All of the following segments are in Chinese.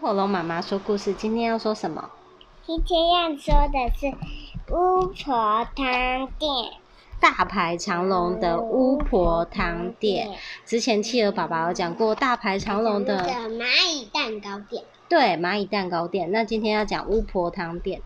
火龙妈妈说故事，今天要说什么？今天要说的是巫婆汤店，大排长龙的巫婆汤店。之前企鹅宝宝有讲过大排长龙的蚂蚁蛋糕店。对，蚂蚁蛋糕店。那今天要讲巫婆汤店。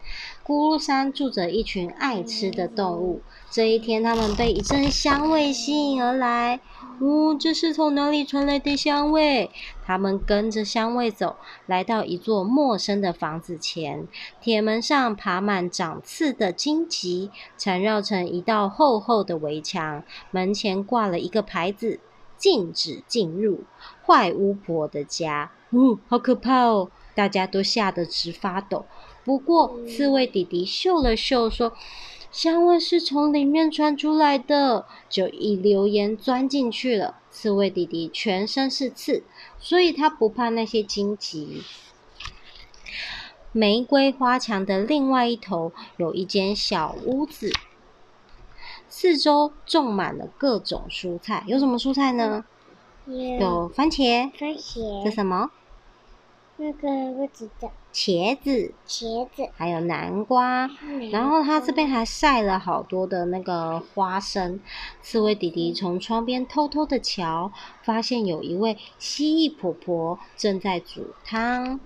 咕噜山住着一群爱吃的动物。这一天，他们被一阵香味吸引而来。呜、哦，这是从哪里传来的香味？他们跟着香味走，来到一座陌生的房子前。铁门上爬满长刺的荆棘，缠绕成一道厚厚的围墙。门前挂了一个牌子：“禁止进入，坏巫婆的家。”哦，好可怕哦！大家都吓得直发抖。不过，刺猬弟弟嗅了嗅，说。香味是从里面传出来的，就一溜烟钻进去了。刺猬弟弟全身是刺，所以他不怕那些荆棘。玫瑰花墙的另外一头有一间小屋子，四周种满了各种蔬菜。有什么蔬菜呢？有番茄。番茄。这什么？那个不知道。茄子，茄子，还有南瓜，南瓜，然后它这边还晒了好多的那个花生。刺猬弟弟从窗边偷偷的瞧，发现有一位蜥蜴婆婆正在煮汤。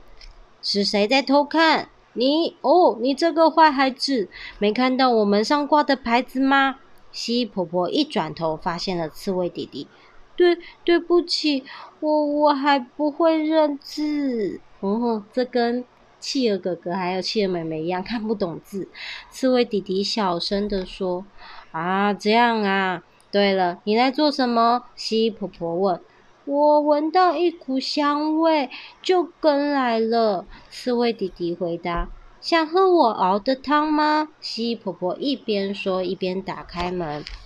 是谁在偷看？你哦，你这个坏孩子，没看到我门上挂的牌子吗？蜥蜴婆婆一转头，发现了刺猬弟弟。对，对不起，我我还不会认字。嗯哼，这跟。企鹅哥哥还有企鹅妹妹一样看不懂字，刺猬弟弟小声的说：“啊，这样啊。对了，你来做什么？”蜥蜴婆婆问。“我闻到一股香味，就跟来了。”刺猬弟弟回答。“想喝我熬的汤吗？”蜥蜴婆婆一边说一边打开门。“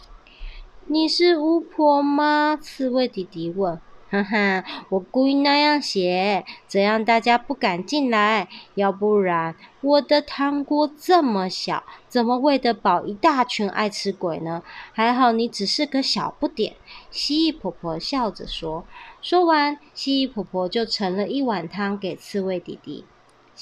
你是巫婆吗？”刺猬弟弟问。哈哈，我故意那样写，这样大家不敢进来。要不然，我的汤锅这么小，怎么喂得饱一大群爱吃鬼呢？还好你只是个小不点。蜥蜴婆婆笑着说。说完，蜥蜴婆婆就盛了一碗汤给刺猬弟弟。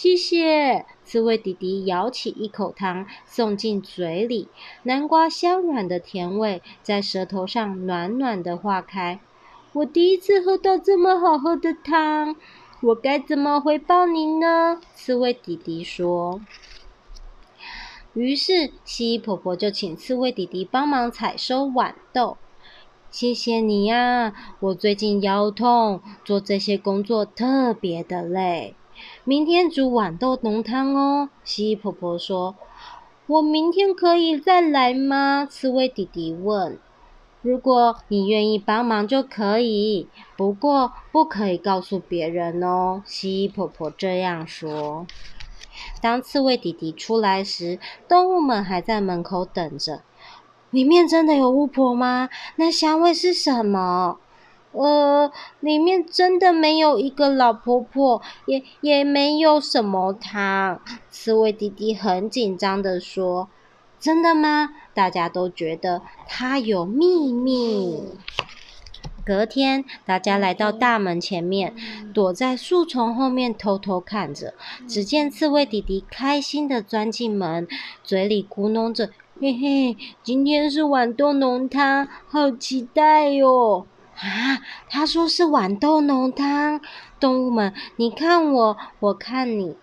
谢谢。刺猬弟弟舀起一口汤，送进嘴里，南瓜香软的甜味在舌头上暖暖的化开。我第一次喝到这么好喝的汤，我该怎么回报您呢？刺猬弟弟说。于是蜥蜴婆婆就请刺猬弟弟帮忙采收豌豆。谢谢你呀，我最近腰痛，做这些工作特别的累。明天煮豌豆浓汤哦。蜥蜴婆婆说。我明天可以再来吗？刺猬弟弟问。如果你愿意帮忙就可以，不过不可以告诉别人哦。蜥蜴婆婆这样说。当刺猬弟弟出来时，动物们还在门口等着。里面真的有巫婆吗？那香味是什么？呃，里面真的没有一个老婆婆，也也没有什么汤。刺猬弟弟很紧张的说。真的吗？大家都觉得他有秘密。隔天，大家来到大门前面，躲在树丛后面偷偷看着。只见刺猬弟弟开心的钻进门，嘴里咕哝着：“嘿嘿，今天是豌豆浓汤，好期待哟！”啊，他说是豌豆浓汤。动物们，你看我，我看你，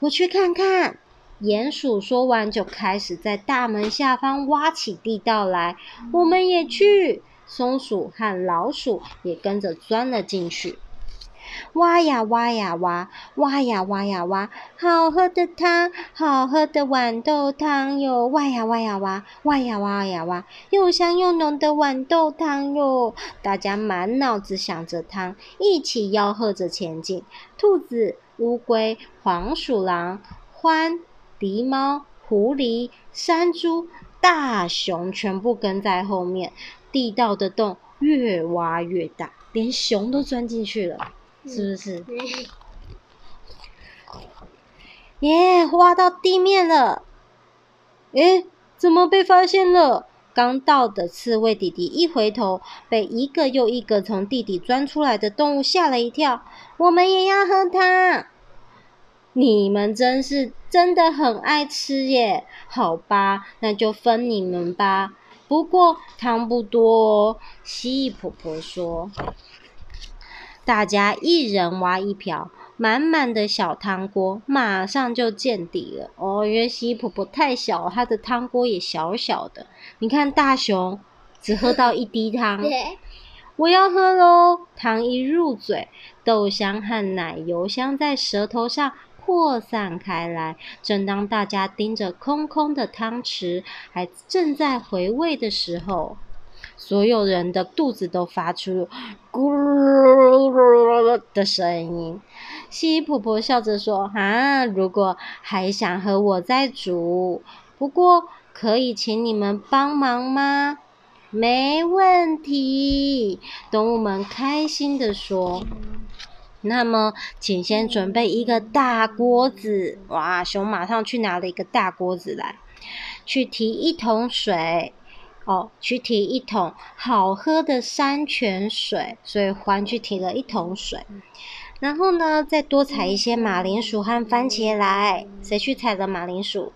我去看看。鼹鼠说完，就开始在大门下方挖起地道来。我们也去。松鼠和老鼠也跟着钻了进去。挖呀挖呀挖，挖呀挖呀挖，好喝的汤，好喝的豌豆汤哟！挖呀挖呀挖，挖呀挖呀挖，又香又浓的豌豆汤哟！大家满脑子想着汤，一起吆喝着前进。兔子、乌龟、黄鼠狼、獾。狸猫、狐狸、山猪、大熊全部跟在后面，地道的洞越挖越大，连熊都钻进去了，是不是？耶，挖到地面了！诶，怎么被发现了？刚到的刺猬弟弟一回头，被一个又一个从地底钻出来的动物吓了一跳。我们也要喝汤。你们真是真的很爱吃耶！好吧，那就分你们吧。不过汤不多哦。蜥蜴婆婆说：“大家一人挖一瓢，满满的小汤锅马上就见底了。”哦，因为蜥蜴婆婆太小，她的汤锅也小小的。你看大熊只喝到一滴汤。我要喝喽！汤一入嘴，豆香和奶油香在舌头上扩散开来。正当大家盯着空空的汤匙，还正在回味的时候，所有人的肚子都发出咕噜噜 的声音。蜥蜴婆婆笑着说：“啊，如果还想和，我再煮。不过，可以请你们帮忙吗？”没问题，动物们开心地说。那么，请先准备一个大锅子。哇，熊马上去拿了一个大锅子来，去提一桶水。哦，去提一桶好喝的山泉水。所以，欢去提了一桶水。然后呢，再多采一些马铃薯和番茄来。谁去采了马铃薯？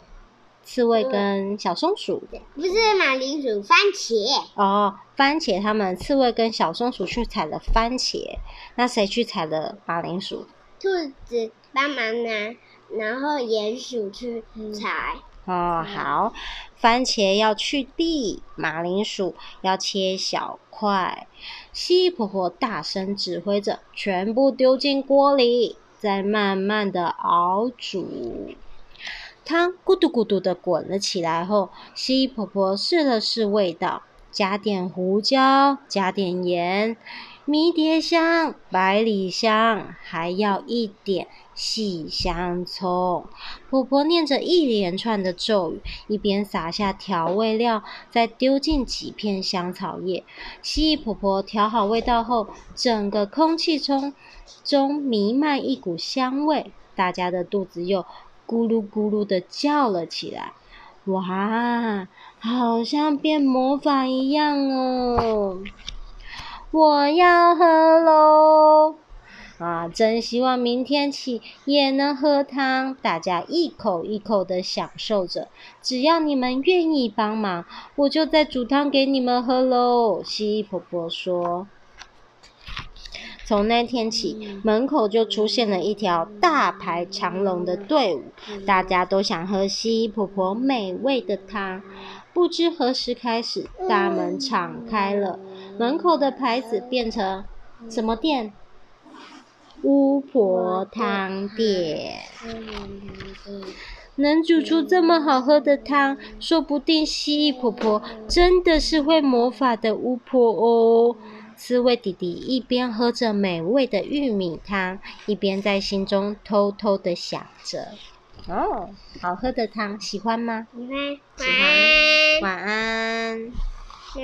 刺猬跟小松鼠，不是马铃薯，番茄。哦，番茄，他们刺猬跟小松鼠去采了番茄，那谁去采了马铃薯？兔子帮忙拿，然后鼹鼠去采。哦，好，番茄要去蒂，马铃薯要切小块。蜥蜴婆婆大声指挥着，全部丢进锅里，再慢慢的熬煮。汤咕嘟咕嘟的滚了起来后，蜥蜴婆婆试了试味道，加点胡椒，加点盐，迷迭香、百里香，还要一点细香葱。婆婆念着一连串的咒语，一边撒下调味料，再丢进几片香草叶。蜥蜴婆婆调好味道后，整个空气中中弥漫一股香味，大家的肚子又咕噜咕噜的叫了起来，哇，好像变魔法一样哦！我要喝喽！啊，真希望明天起也能喝汤，大家一口一口的享受着。只要你们愿意帮忙，我就再煮汤给你们喝喽。蜥蜴婆婆说。从那天起，门口就出现了一条大排长龙的队伍，大家都想喝蜥蜴婆婆美味的汤。不知何时开始，大门敞开了，门口的牌子变成什么店？巫婆汤店。能煮出这么好喝的汤，说不定蜥蜴婆婆真的是会魔法的巫婆哦。刺猬弟弟一边喝着美味的玉米汤，一边在心中偷偷的想着：“哦，好喝的汤，喜欢吗？”“喜欢。”“喜欢。”“晚安。”